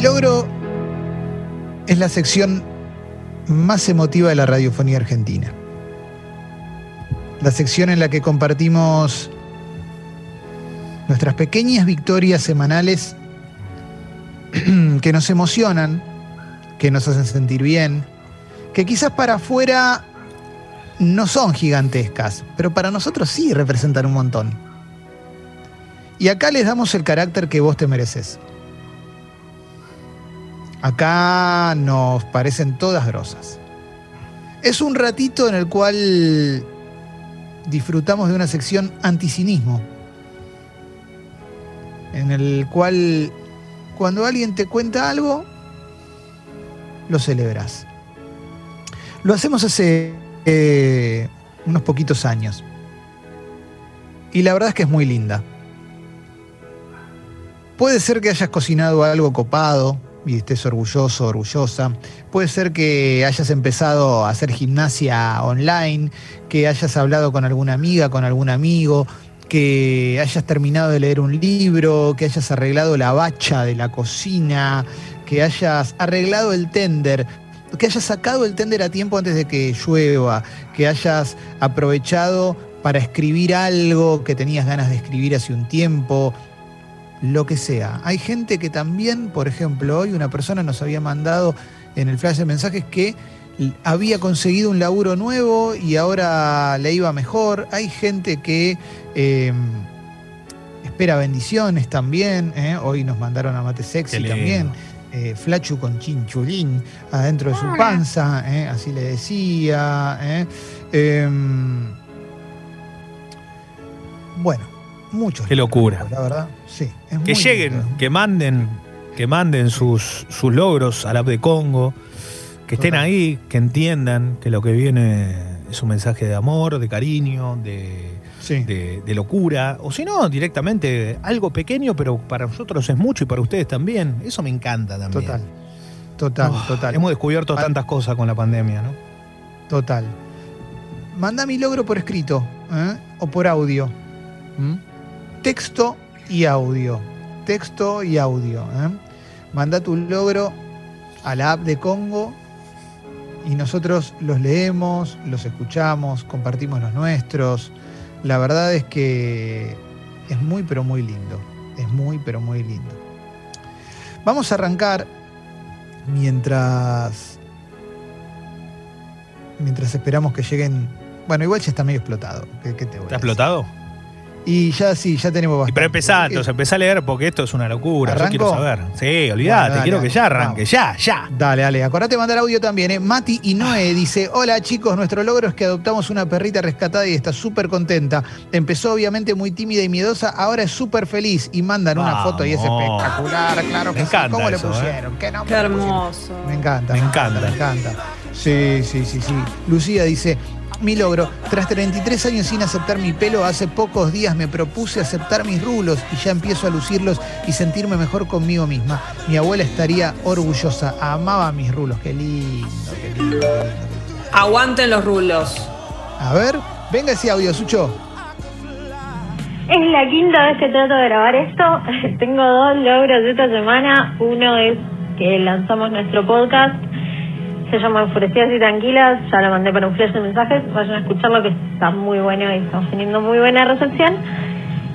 Logro es la sección más emotiva de la radiofonía argentina. La sección en la que compartimos nuestras pequeñas victorias semanales que nos emocionan, que nos hacen sentir bien, que quizás para afuera no son gigantescas, pero para nosotros sí representan un montón. Y acá les damos el carácter que vos te mereces. Acá nos parecen todas grosas. Es un ratito en el cual disfrutamos de una sección anticinismo, en el cual cuando alguien te cuenta algo, lo celebras. Lo hacemos hace eh, unos poquitos años. Y la verdad es que es muy linda. Puede ser que hayas cocinado algo copado y estés orgulloso, orgullosa. Puede ser que hayas empezado a hacer gimnasia online, que hayas hablado con alguna amiga, con algún amigo, que hayas terminado de leer un libro, que hayas arreglado la bacha de la cocina, que hayas arreglado el tender, que hayas sacado el tender a tiempo antes de que llueva, que hayas aprovechado para escribir algo que tenías ganas de escribir hace un tiempo, lo que sea. Hay gente que también, por ejemplo, hoy una persona nos había mandado en el flash de mensajes que había conseguido un laburo nuevo y ahora le iba mejor. Hay gente que eh, espera bendiciones también. ¿eh? Hoy nos mandaron a Mate Sexy también. Eh, flachu con chinchulín adentro de su panza, así le decía. Em, bueno, muchos. Qué locura. La verdad, sí. que lleguen, que manden, que manden sus, sus logros al app de Congo que estén ahí, que entiendan que lo que viene es un mensaje de amor, de cariño, de, de, locura. O si no, directamente algo pequeño, pero para nosotros es mucho y para ustedes también. Eso me encanta también. Total. Total, oh, total. Hemos descubierto tantas cosas con la pandemia, ¿no? Total. Manda mi logro por escrito ¿eh? o por audio. ¿Mm? Texto y audio. Texto y audio. ¿eh? Manda tu logro a la app de Congo y nosotros los leemos, los escuchamos, compartimos los nuestros. La verdad es que es muy, pero muy lindo. Es muy, pero muy lindo. Vamos a arrancar mientras. Mientras esperamos que lleguen. Bueno, igual ya está medio explotado. ¿Qué, te ¿Está explotado? Y ya sí, ya tenemos bastante. pero empezá, entonces empezá a leer porque esto es una locura. Yo quiero saber. Sí, olvídate, quiero que ya arranque, ya, ya. Dale, dale. Acordate de mandar audio también, ¿eh? Mati y Noé dice: Hola chicos, nuestro logro es que adoptamos una perrita rescatada y está súper contenta. Empezó obviamente muy tímida y miedosa, ahora es súper feliz y mandan una foto y es espectacular, claro que me encanta ¿Cómo le pusieron? ¿Qué, Qué hermoso. Me encanta. Me, encanta, Me encanta. Sí, sí, sí, sí. Lucía dice, mi logro. Tras 33 años sin aceptar mi pelo, hace pocos días me propuse aceptar mis rulos y ya empiezo a lucirlos y sentirme mejor conmigo misma. Mi abuela estaría orgullosa, amaba mis rulos. Qué lindo, qué lindo, Aguanten los rulos. A ver, venga ese audio, Sucho. Es la quinta vez que trato de grabar esto. Tengo dos logros esta semana. Uno es que lanzamos nuestro podcast se llama Enfurecidas y Tranquilas, ya lo mandé para un flash de mensajes, vayan a escucharlo que está muy bueno y estamos teniendo muy buena recepción.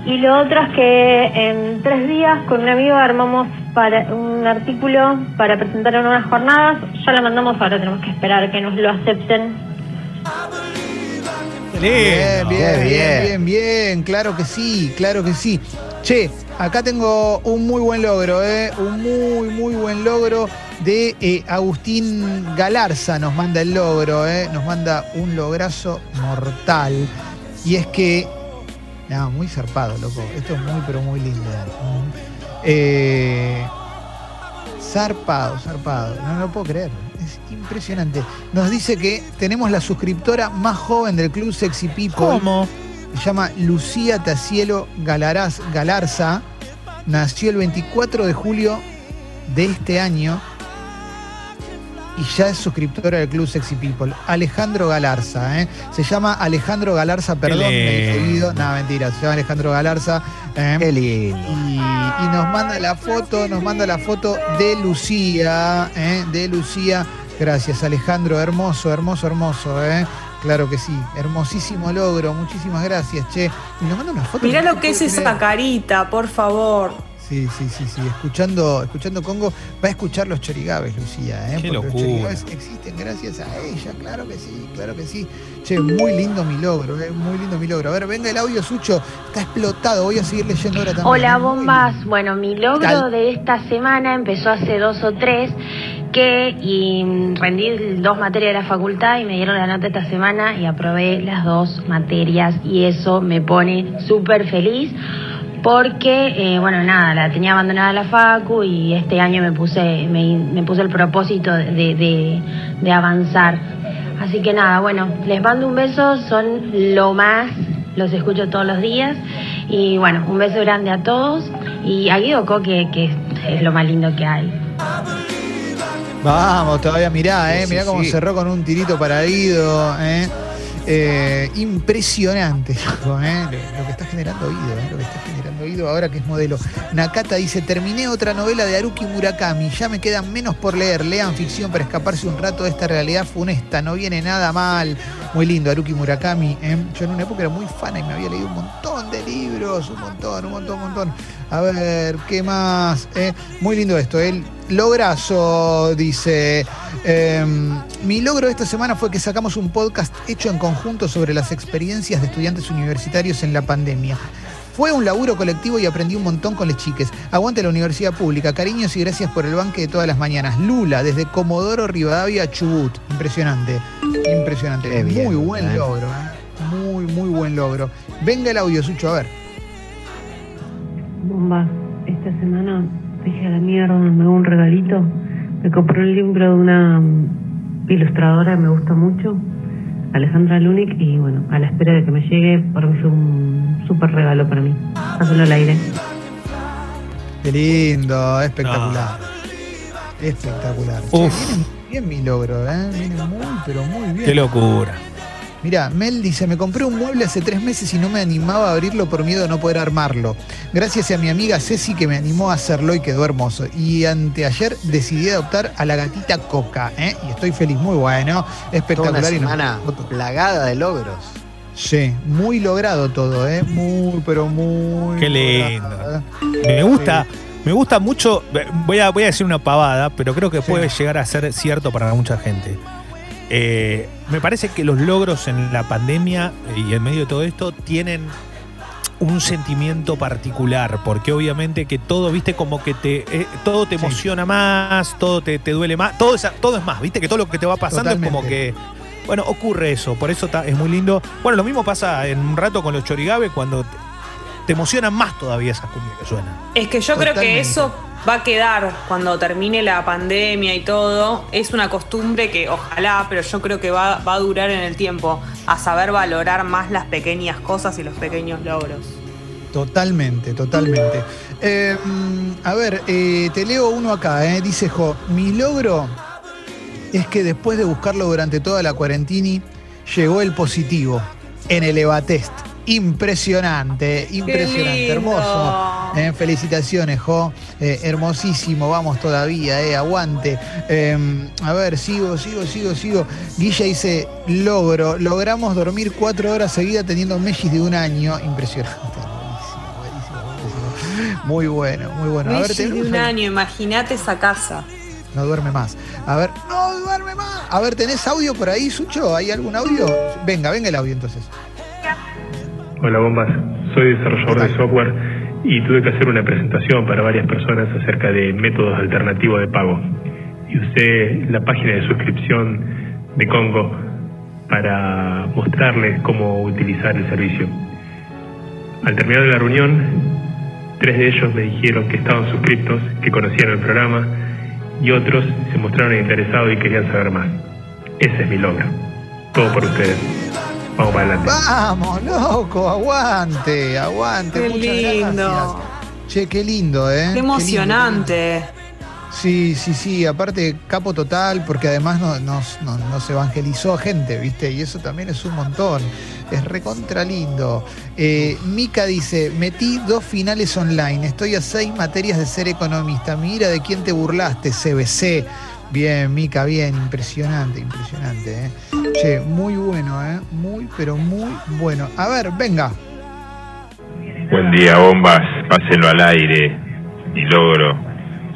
Y lo otro es que en tres días con un amigo armamos para un artículo para presentar en unas jornadas, ya lo mandamos, ahora tenemos que esperar que nos lo acepten. Bien, bien, bien, bien, bien, claro que sí, claro que sí. Che, acá tengo un muy buen logro, ¿eh? un muy, muy buen logro de eh, Agustín Galarza nos manda el logro, eh, nos manda un lograzo mortal. Y es que, nada, muy zarpado, loco. Esto es muy, pero muy lindo. Zarpado, zarpado. No, lo puedo creer. Es impresionante. Nos dice que tenemos la suscriptora más joven del Club Sexy People. ¿Cómo? Se llama Lucía Tacielo Galaraz, Galarza. Nació el 24 de julio de este año y ya es suscriptora del Club Sexy People. Alejandro Galarza, ¿eh? Se llama Alejandro Galarza, perdón, me he seguido. No, mentira, se llama Alejandro Galarza. ¿eh? Qué lindo. Y, y nos manda la foto, nos manda la foto de Lucía, ¿eh? de Lucía. Gracias, Alejandro, hermoso, hermoso, hermoso, ¿eh? Claro que sí, hermosísimo logro, muchísimas gracias, che. Y nos manda una foto. Mirá lo que es esa creer. carita, por favor. Sí, sí, sí, sí. Escuchando, escuchando Congo, va a escuchar los chorigabes, Lucía, ¿eh? Qué Porque locura. los chorigabes existen gracias a ella, claro que sí, claro que sí. Che, muy lindo mi logro, ¿eh? Muy lindo mi logro. A ver, venga el audio, Sucho, está explotado, voy a seguir leyendo ahora también. Hola bombas, bueno mi ¿Qué logro tal? de esta semana empezó hace dos o tres que y rendí dos materias de la facultad y me dieron la nota esta semana y aprobé las dos materias y eso me pone súper feliz porque, eh, bueno, nada, la tenía abandonada la facu y este año me puse, me, me puse el propósito de, de, de avanzar. Así que nada, bueno, les mando un beso, son lo más, los escucho todos los días y bueno, un beso grande a todos y a Guido Coque, que es lo más lindo que hay. Vamos, todavía mirá, ¿eh? Mirá cómo cerró con un tirito para Guido, ¿eh? Eh, impresionante ¿eh? lo, que está generando Guido, ¿eh? lo que está generando Guido ahora que es modelo. Nakata dice, terminé otra novela de Haruki Murakami, ya me quedan menos por leer, lean ficción para escaparse un rato de esta realidad funesta, no viene nada mal. Muy lindo Haruki Murakami, yo en una época era muy fan y me había leído un montón de libros, un montón, un montón, un montón. A ver, ¿qué más? Muy lindo esto, el lograzo, dice. Em, mi logro esta semana fue que sacamos un podcast hecho en conjunto sobre las experiencias de estudiantes universitarios en la pandemia. Fue un laburo colectivo y aprendí un montón con las chiques. Aguante la universidad pública. Cariños y gracias por el banque de todas las mañanas. Lula, desde Comodoro Rivadavia, Chubut. Impresionante. Impresionante. Qué bien, muy buen eh. logro. ¿eh? Muy, muy buen logro. Venga el audio, Sucho, a ver. Bomba, esta semana dije a la mierda, me hago un regalito. Me compré un libro de una mm, ilustradora que me gusta mucho, Alejandra Lunik, y bueno, a la espera de que me llegue, para mí fue un súper regalo para mí. Hazlo al aire. Qué lindo, espectacular. Espectacular. Uf. bien mi logro, ¿eh? Viene muy, pero muy bien. Qué locura. Mira, Mel dice, me compré un mueble hace tres meses y no me animaba a abrirlo por miedo a no poder armarlo. Gracias a mi amiga Ceci que me animó a hacerlo y quedó hermoso. Y anteayer decidí adoptar a la gatita Coca, ¿eh? Y estoy feliz, muy bueno, Toda una espectacular. y semana plagada de logros. Sí, muy logrado todo, ¿eh? Muy, pero muy... Qué logrado, lindo. ¿eh? Me gusta, me gusta mucho. Voy a, voy a decir una pavada, pero creo que Sí. puede llegar a ser cierto para mucha gente. Eh, me parece que los logros en la pandemia y en medio de todo esto tienen un sentimiento particular, porque obviamente que todo, viste, como que te eh, todo te Sí. emociona más, todo te, te duele más, todo es, todo es más, viste, que todo lo que te va pasando es como que bueno, ocurre eso, por eso ta- es muy lindo. Bueno, lo mismo pasa en un rato con los chorigabe cuando te, te emocionan más todavía esas cumbias que suenan. Es que yo creo que eso va a quedar cuando termine la pandemia y todo. Es una costumbre que ojalá, pero yo creo que va, va a durar en el tiempo, a saber valorar más las pequeñas cosas y los pequeños logros. Totalmente, totalmente. Eh, mm, a ver, eh, te leo uno acá, eh, dice Jo, mi logro es que después de buscarlo durante toda la cuarentini, llegó el positivo en el EVATEST. Impresionante, impresionante, lindo! hermoso. Eh, felicitaciones, Jo. Eh, hermosísimo, vamos todavía, eh, aguante. Eh, a ver, sigo, sigo, sigo, sigo. Guilla dice, logro, logramos dormir cuatro horas seguidas teniendo Mellis de un año. Impresionante. Buenísimo, buenísimo, buenísimo. Muy bueno, muy bueno. A ver, de un año, imagínate esa casa. No duerme más. A ver, no duerme más. A ver, ¿tenés audio por ahí, Sucho? ¿Hay algún audio? Venga, venga el audio entonces. Hola bombas, soy desarrollador de software y tuve que hacer una presentación para varias personas acerca de métodos alternativos de pago. Y usé la página de suscripción de Congo para mostrarles cómo utilizar el servicio. Al terminar la reunión, tres de ellos me dijeron que estaban suscriptos, que conocían el programa y otros se mostraron interesados y querían saber más. Ese es mi logro. Todo por ustedes. Vamos para adelante. Vamos, loco, aguante, aguante. Qué muchas lindo. gracias. Che, qué lindo, ¿eh? Qué emocionante. Sí, sí, sí, aparte capo total, porque además no- nos, no- nos evangelizó a gente, ¿viste? Y eso también es un montón. Es recontra lindo. Eh, Mica dice, metí dos finales online, estoy a seis materias de ser economista. Mira de quién te burlaste, CBC. Bien, Mica, bien, impresionante, impresionante. ¿eh? Che, muy bueno, ¿eh? Muy, pero muy bueno. A ver, venga. Buen día, bombas. Pásenlo al aire. Mi logro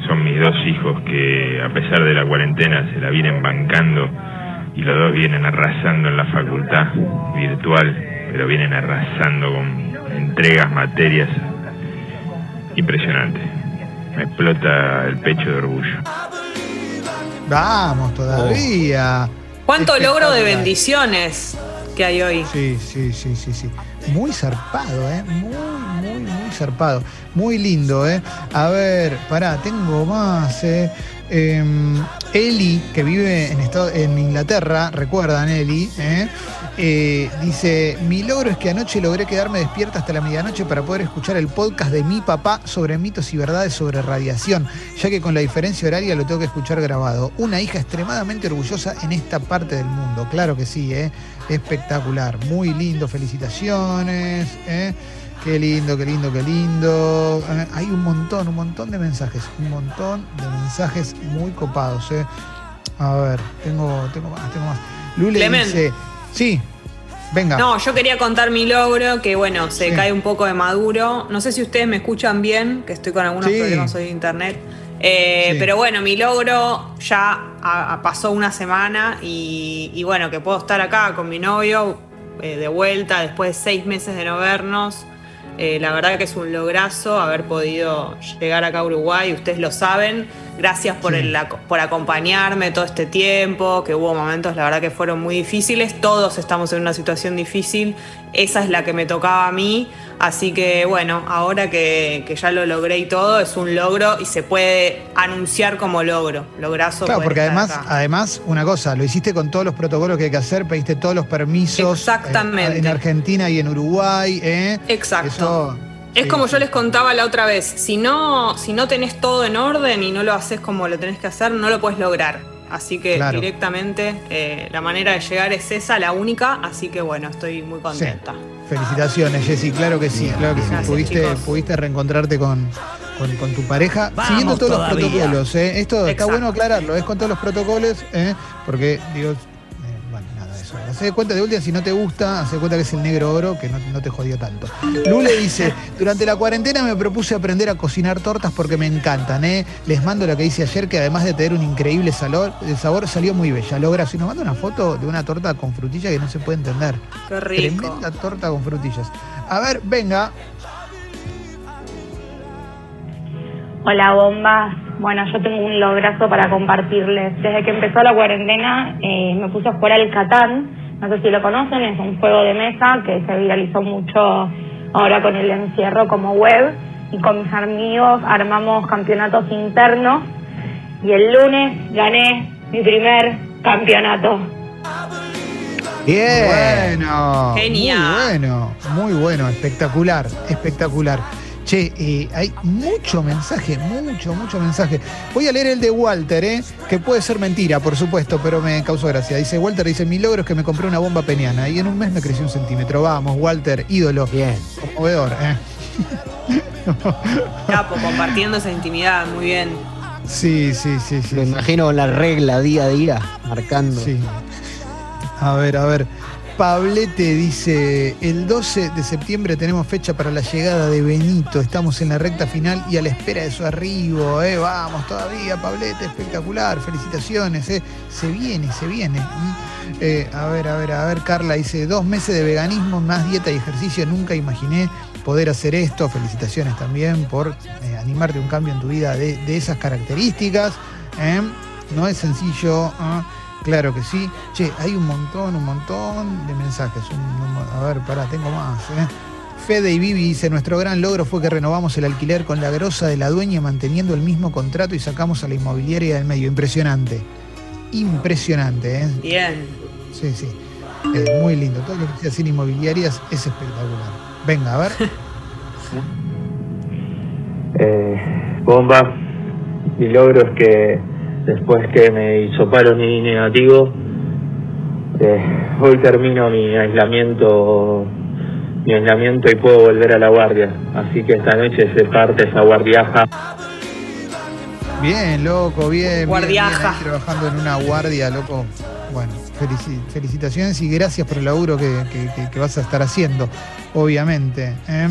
son mis dos hijos que, a pesar de la cuarentena, se la vienen bancando y los dos vienen arrasando en la facultad virtual, pero vienen arrasando con entregas, materias. Impresionante. Me explota el pecho de orgullo. Vamos todavía. ¿Cuánto logro de bendiciones que hay hoy? Sí, sí, sí, sí, sí. Muy zarpado, ¿eh? Muy, muy, muy zarpado. Muy lindo, ¿eh? A ver, pará, tengo más, ¿eh? Em, Eli, que vive en, estado- en Inglaterra, recuerdan Eli, ¿eh? Eh, dice, mi logro es que anoche logré quedarme despierta hasta la medianoche para poder escuchar el podcast de mi papá sobre mitos y verdades sobre radiación, ya que con la diferencia horaria lo tengo que escuchar grabado. Una hija extremadamente orgullosa en esta parte del mundo, claro que sí, ¿eh? espectacular, muy lindo, felicitaciones, ¿eh? qué lindo, qué lindo, qué lindo. Eh, hay un montón, un montón de mensajes, un montón de mensajes muy copados. ¿eh? A ver, tengo, tengo más, tengo más. Lule dice, sí, venga. No, yo quería contar mi logro, que bueno, se Sí. cae un poco de maduro. No sé si ustedes me escuchan bien, que estoy con algunos Sí. problemas hoy de internet. Eh, Sí. Pero bueno, mi logro ya a- a- pasó una semana y, y bueno, que puedo estar acá con mi novio eh, de vuelta después de seis meses de no vernos. Eh, la verdad que es un lograzo haber podido llegar acá a Uruguay, ustedes lo saben. Gracias por, Sí. el, por acompañarme todo este tiempo, que hubo momentos, la verdad que fueron muy difíciles. Todos estamos en una situación difícil. Esa es la que me tocaba a mí. Así que bueno, ahora que, que ya lo logré y todo, es un logro y se puede anunciar como logro. Lograzo. Claro, porque además, acá. además, una cosa, lo hiciste con todos los protocolos que hay que hacer, pediste todos los permisos. Exactamente. eh, en Argentina y en Uruguay, ¿eh? Exacto. Eso, Es sí, como sí. yo les contaba la otra vez, si no, si no tenés todo en orden y no lo haces como lo tenés que hacer, no lo puedes lograr. Así que Claro. directamente eh, la manera de llegar es esa, la única, así que bueno, estoy muy contenta. Felicitaciones, Jessy, claro que sí, claro que sí. Gracias, Pudiste, pudiste reencontrarte con, con, con tu pareja, Vamos siguiendo todos todavía. los protocolos, ¿eh? Esto está bueno aclararlo, es con todos los protocolos, ¿eh? Porque, digo, eh, de cuenta de última, si no te gusta, hacé de cuenta que es el negro oro, que no, no te jodió tanto. Lule dice, durante la cuarentena me propuse aprender a cocinar tortas porque me encantan, ¿eh? Les mando lo que hice ayer, que además de tener un increíble sabor, el sabor salió muy bella. Logra, si nos manda una foto de una torta con frutilla que no se puede entender. Qué rico. Tremenda torta con frutillas. A ver, venga. Hola bombas, bueno yo tengo un lograzo para compartirles. Desde que empezó la cuarentena eh, me puse a jugar al Catán, no sé si lo conocen, es un juego de mesa que se viralizó mucho ahora con el encierro como web y con mis amigos armamos campeonatos internos y el lunes gané mi primer campeonato. Bien. Bueno. Genial. Muy bueno, muy bueno, espectacular, espectacular. Che, eh, hay mucho mensaje, mucho, mucho mensaje. Voy a leer el de Walter, ¿eh? que puede ser mentira, por supuesto, pero me causó gracia. Dice Walter, dice, mi logro es que me compré una bomba peniana y en un mes me creció un centímetro. Vamos, Walter, ídolo. Bien. Conmovedor, ¿eh? Capo, compartiendo esa intimidad, muy bien. Sí, sí, sí, sí. Lo sí. imagino con la regla día a día, marcando. Sí. A ver, a ver. Pablete dice, el 12 de septiembre tenemos fecha para la llegada de Benito, estamos en la recta final y a la espera de su arribo, ¿eh? vamos todavía, Pablete, espectacular, felicitaciones, ¿eh? se viene, se viene. Eh, a ver, a ver, a ver, Carla dice, dos meses de veganismo, más dieta y ejercicio, nunca imaginé poder hacer esto, felicitaciones también por animarte a un cambio en tu vida de, esas características, no es sencillo. Claro que sí. Che, hay un montón, un montón de mensajes. Un- un- a ver, pará, tengo más. ¿eh? Fede y Vivi dice, nuestro gran logro fue que renovamos el alquiler con la grosa de la dueña manteniendo el mismo contrato y sacamos a la inmobiliaria del medio. Impresionante. Impresionante, ¿eh? Bien. Sí, sí. Eh, muy lindo. Todo lo que sea sin inmobiliarias es espectacular. Venga, a ver. Eh, bomba, mi logro es que después que me hizo paro mi negativo, eh, hoy termino mi aislamiento mi aislamiento y puedo volver a la guardia. Así que esta noche se parte esa guardiaja. Bien, loco, bien. Guardiaja. bien, trabajando en una guardia, loco. Bueno, felici- felicitaciones y gracias por el laburo que, que- que- que vas a estar haciendo, obviamente. ¿eh?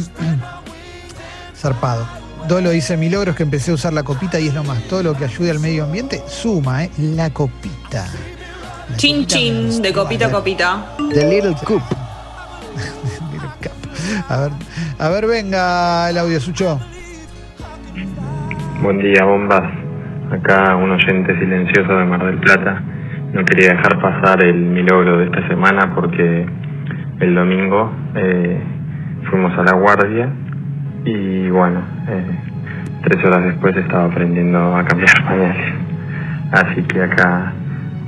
Zarpado. Dolo dice, mi logro es que empecé a usar la copita y es lo más. Todo lo que ayude al medio ambiente suma, ¿eh? La copita. La Chin copita chin, de copita a copita. The Little cup. A ver, a ver, venga el audio, Sucho. Buen día, bombas. Acá un oyente silencioso de Mar del Plata. No quería dejar pasar el mi logro de esta semana porque el domingo eh, fuimos a la guardia y bueno, eh, tres horas después estaba aprendiendo a cambiar pañales. Así que acá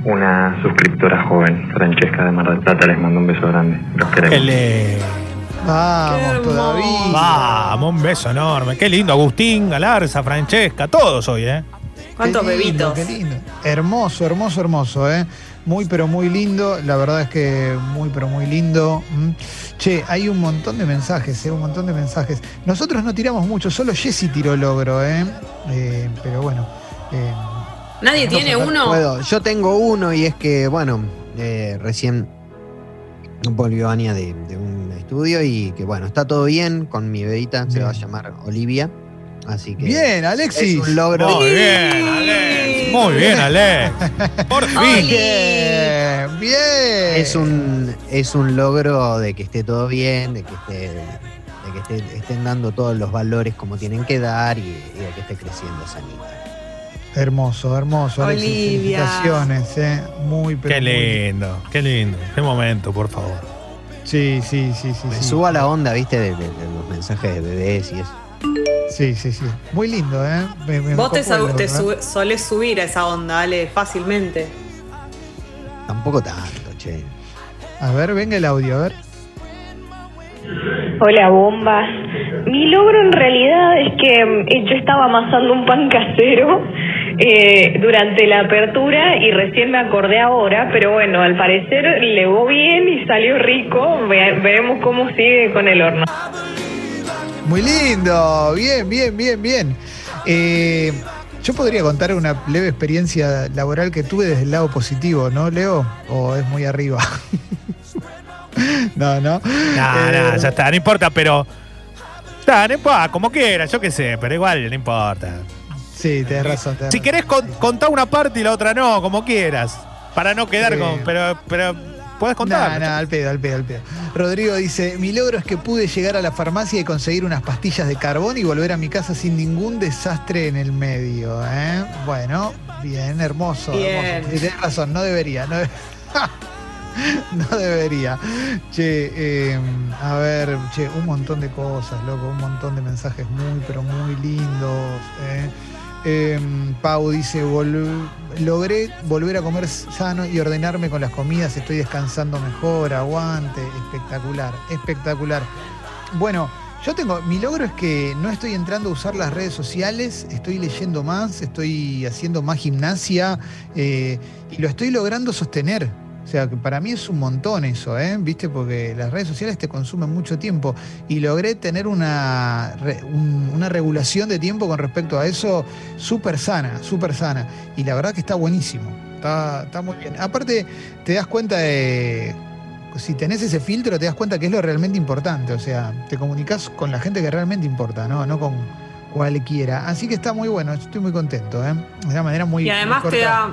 una suscriptora joven, Francesca de Mar del Plata, les mando un beso grande. Los queremos. Qué le- Vamos, todavía. Vamos, un beso enorme. Qué lindo, Agustín, Galarza, Francesca, todos hoy, ¿eh? ¿Cuántos Qué lindo, bebitos? Qué lindo. Hermoso, hermoso, hermoso, ¿eh? Muy, pero muy lindo. La verdad es que muy, pero muy lindo. Mm. Che, hay un montón de mensajes, ¿eh? Un montón de mensajes. Nosotros no tiramos mucho, solo Jessy tiró logro, ¿eh? Eh, pero bueno. eh, ¿Nadie No, tiene uno? Puedo. Yo tengo uno y es que, bueno, eh, recién volvió Ania de, de un estudio y que, bueno, está todo bien con mi bebita, se va a llamar Olivia. Así que Bien, es Alexis. un logro. Muy bien, Alex. Muy bien, Alex. Por fin. Bien, bien. Es un, es un logro de que esté todo bien, de que esté, de que esté- estén dando todos los valores como tienen que dar y, y de que esté creciendo sanita. Hermoso, hermoso. Olivia. Felicitaciones, ¿eh? Muy, pero Qué muy lindo, qué lindo. Qué momento, por favor. Sí, sí, sí, sí. Me sí. subo a la onda, viste, de, de- de los mensajes de bebés y eso. Sí, sí, sí. Muy lindo, ¿eh? Me- me Vos te, sab- te ¿eh? solés subir a esa onda, Ale, fácilmente. Tampoco tanto, che. A ver, venga el audio, a ver. Hola, bombas. Mi logro en realidad es que mm, yo estaba amasando un pan casero eh, durante la apertura y recién me acordé ahora, pero bueno, al parecer le va bien y salió rico. Ve- veremos cómo sigue con el horno. Muy lindo, bien, bien, bien, bien. Eh, yo podría contar una leve experiencia laboral que tuve desde el lado positivo, ¿no, Leo? ¿O es muy arriba? no, no. No, Eh, no, ya está, no importa, pero. Está, no importa, como quieras, yo qué sé, pero igual no importa. Sí, tenés razón. tenés Si razón. querés con- contar una parte y la otra no, como quieras. Para no quedar Sí. con. Pero, pero puedes contar. nah, al pedo, al pedo, al pedo. Rodrigo dice, mi logro es que pude llegar a la farmacia y conseguir unas pastillas de carbón y volver a mi casa sin ningún desastre en el medio. ¿eh? Bueno, bien, hermoso. Bien. tenés razón, no debería. No, de- no debería. Che, eh, a ver, che, un montón de cosas, loco, un montón de mensajes muy, pero muy lindos. ¿eh? Eh, Pau dice, "Vol- logré volver a comer sano y ordenarme con las comidas, estoy descansando mejor, aguante, espectacular, espectacular. Bueno, yo tengo, mi logro es que no estoy entrando a usar las redes sociales, estoy leyendo más, estoy haciendo más gimnasia eh, y lo estoy logrando sostener. O sea, que para mí es un montón eso, ¿eh? ¿Viste? Porque las redes sociales te consumen mucho tiempo y logré tener una, un- una regulación de tiempo con respecto a eso súper sana, súper sana. Y la verdad que está buenísimo, está, está muy bien. Aparte, te das cuenta de, si tenés ese filtro, te das cuenta que es lo realmente importante. O sea, te comunicas con la gente que realmente importa, ¿no? No con cualquiera. Así que está muy bueno, estoy muy contento, ¿eh? De una manera muy Y además muy te da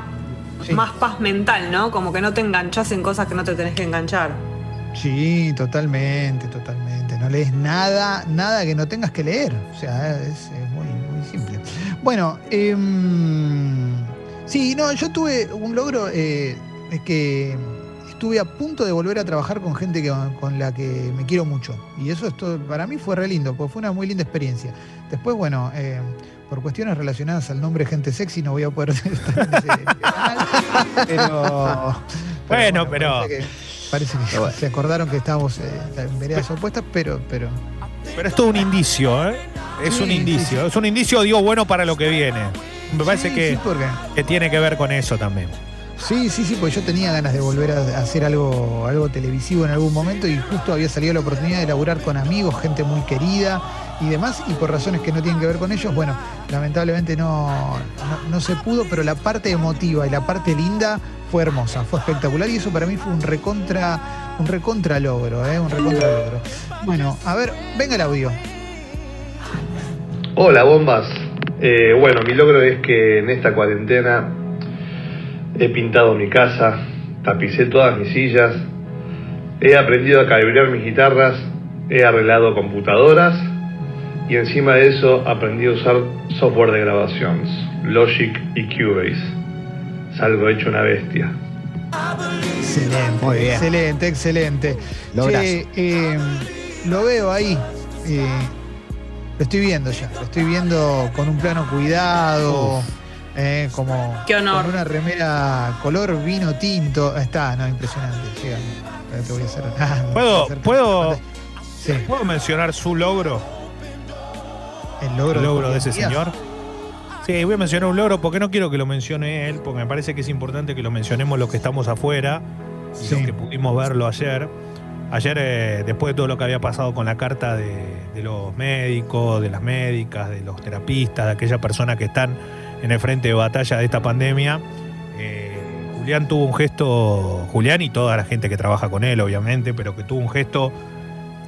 Sí. más paz mental, ¿no? Como que no te enganchas en cosas que no te tenés que enganchar. Sí, totalmente, totalmente. No lees nada, nada que no tengas que leer. O sea, es, es muy, muy simple. Bueno, em, sí, no, yo tuve un logro, eh, es que estuve a punto de volver a trabajar con gente que- con la que me quiero mucho. Y eso esto, para mí fue re lindo, porque fue una muy linda experiencia. Después, bueno, eh, por cuestiones relacionadas al nombre Gente Sexy no voy a poder estar en ese canal, pero... Bueno, pero- Parece que, parece que se acordaron que estábamos eh, en veredas opuestas, pero... pero Pero es todo un indicio, ¿eh? Es Sí, un sí, indicio. sí. Es un indicio, digo, bueno para lo que viene. Me parece Sí, que, sí, porque- que tiene que ver con eso también. Sí, sí, sí, porque yo tenía ganas de volver a hacer algo, algo televisivo en algún momento y justo había salido la oportunidad de laburar con amigos, gente muy querida y demás, y por razones que no tienen que ver con ellos, bueno, lamentablemente no, no, se pudo, pero la parte emotiva y la parte linda fue hermosa, fue espectacular y eso para mí fue un recontra, un recontra logro, ¿eh? un recontra logro. Bueno, a ver, venga el audio. Hola bombas. Eh, bueno, mi logro es que en esta cuarentena he pintado mi casa, tapicé todas mis sillas, he aprendido a calibrar mis guitarras, he arreglado computadoras y encima de eso aprendí a usar software de grabaciones, Logic y Cubase. Salgo hecho una bestia. Excelente, Muy bien. excelente, excelente. Che, eh, lo veo ahí. eh, lo estoy viendo ya. Lo estoy viendo con un plano cuidado. eh, como Qué honor. con una remera color vino tinto. Está, no, impresionante. Llega. Ahora te voy a hacer. ah, no, ¿Puedo- te voy a hacer- puedo- Sí, ¿Puedo mencionar su logro? El logro, el logro de ese señor. Sí, voy a mencionar un logro porque no quiero que lo mencione él, porque me parece que es importante que lo mencionemos los que estamos afuera y los que pudimos verlo ayer. Ayer, eh, después de todo lo que había pasado con la carta de, de los médicos, de las médicas, de los terapistas, de aquellas personas que están en el frente de batalla de esta pandemia, eh, Julián tuvo un gesto, Julián y toda la gente que trabaja con él, obviamente, pero que tuvo un gesto,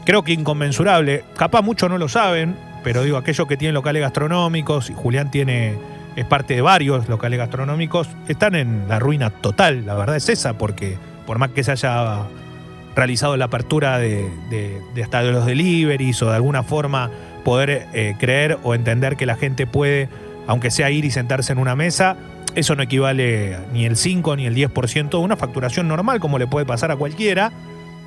creo que inconmensurable. Capaz muchos no lo saben, pero digo, aquellos que tienen locales gastronómicos, y Julián tiene, es parte de varios locales gastronómicos, están en la ruina total, la verdad es esa, porque por más que se haya realizado la apertura de, de- de hasta de los deliveries o de alguna forma poder eh, creer o entender que la gente puede, aunque sea ir y sentarse en una mesa, eso no equivale ni el 5 ni el 10% de una facturación normal como le puede pasar a cualquiera.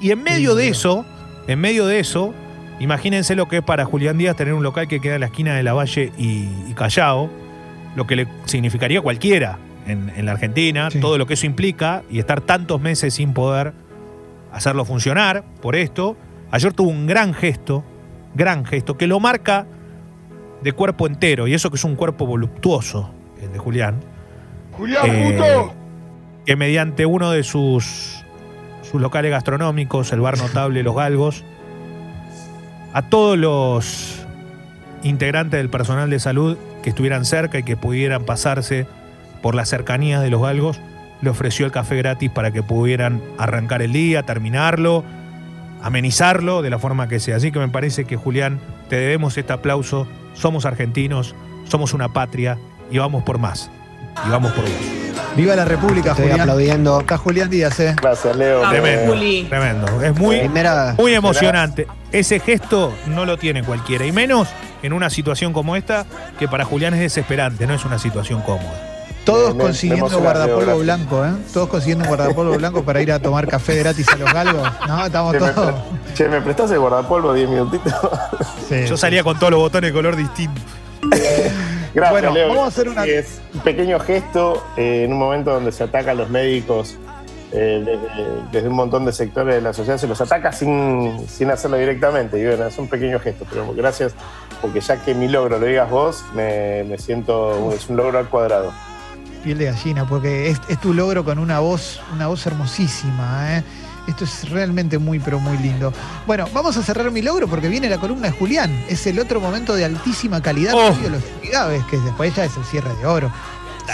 Y en medio de eso, en medio de eso, imagínense lo que es para Julián Díaz tener un local que queda en la esquina de La Valle y, y Callao, lo que le significaría a cualquiera en, en la Argentina, Sí. todo lo que eso implica y estar tantos meses sin poder hacerlo funcionar por esto. Ayer tuvo un gran gesto, gran gesto, que lo marca de cuerpo entero, y eso que es un cuerpo voluptuoso, el de Julián. ¡Julián, Eh, puto! que mediante uno de sus, sus locales gastronómicos, el bar notable Los Galgos, a todos los integrantes del personal de salud que estuvieran cerca y que pudieran pasarse por las cercanías de Los Galgos, le ofreció el café gratis para que pudieran arrancar el día, terminarlo, amenizarlo de la forma que sea. Así que me parece que Julián, te debemos este aplauso. Somos argentinos, somos una patria y vamos por más. Y vamos por vos. Viva la República, Estoy Julián. aplaudiendo. Está Julián Díaz, ¿eh? Gracias, Leo. Tremendo. Juli. Tremendo. Es muy, Primera, muy emocionante. Ese gesto no lo tiene cualquiera. Y menos en una situación como esta, que para Julián es desesperante, no es una situación cómoda. Todos Me- me- me consiguiendo Leo, guardapolvo gracias. blanco, ¿eh? Todos consiguiendo un guardapolvo blanco para ir a tomar café gratis a los galgos. No, estamos Che, me, todos. pre- che, ¿me prestás el guardapolvo 10 minutitos? Sí, Yo salía con todos los botones de color distinto. Gracias, Bueno, Leo. vamos a hacer una- Es pequeño gesto eh, en un momento donde se ataca a los médicos eh, desde, desde un montón de sectores de la sociedad, se los ataca sin, sin hacerlo directamente. Y bueno, es un pequeño gesto, pero gracias, porque ya que mi logro lo digas vos, me, me siento, es un logro al cuadrado. Piel de gallina, porque es, es tu logro con una voz, una voz hermosísima, ¿eh? Esto es realmente muy, pero muy lindo. Bueno, vamos a cerrar mi logro porque viene la columna de Julián. Es el otro momento de altísima calidad Oh. de los Gaves, que después ya es el cierre de oro.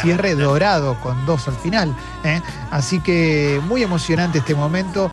Cierre dorado con dos al final. ¿eh? Así que muy emocionante este momento.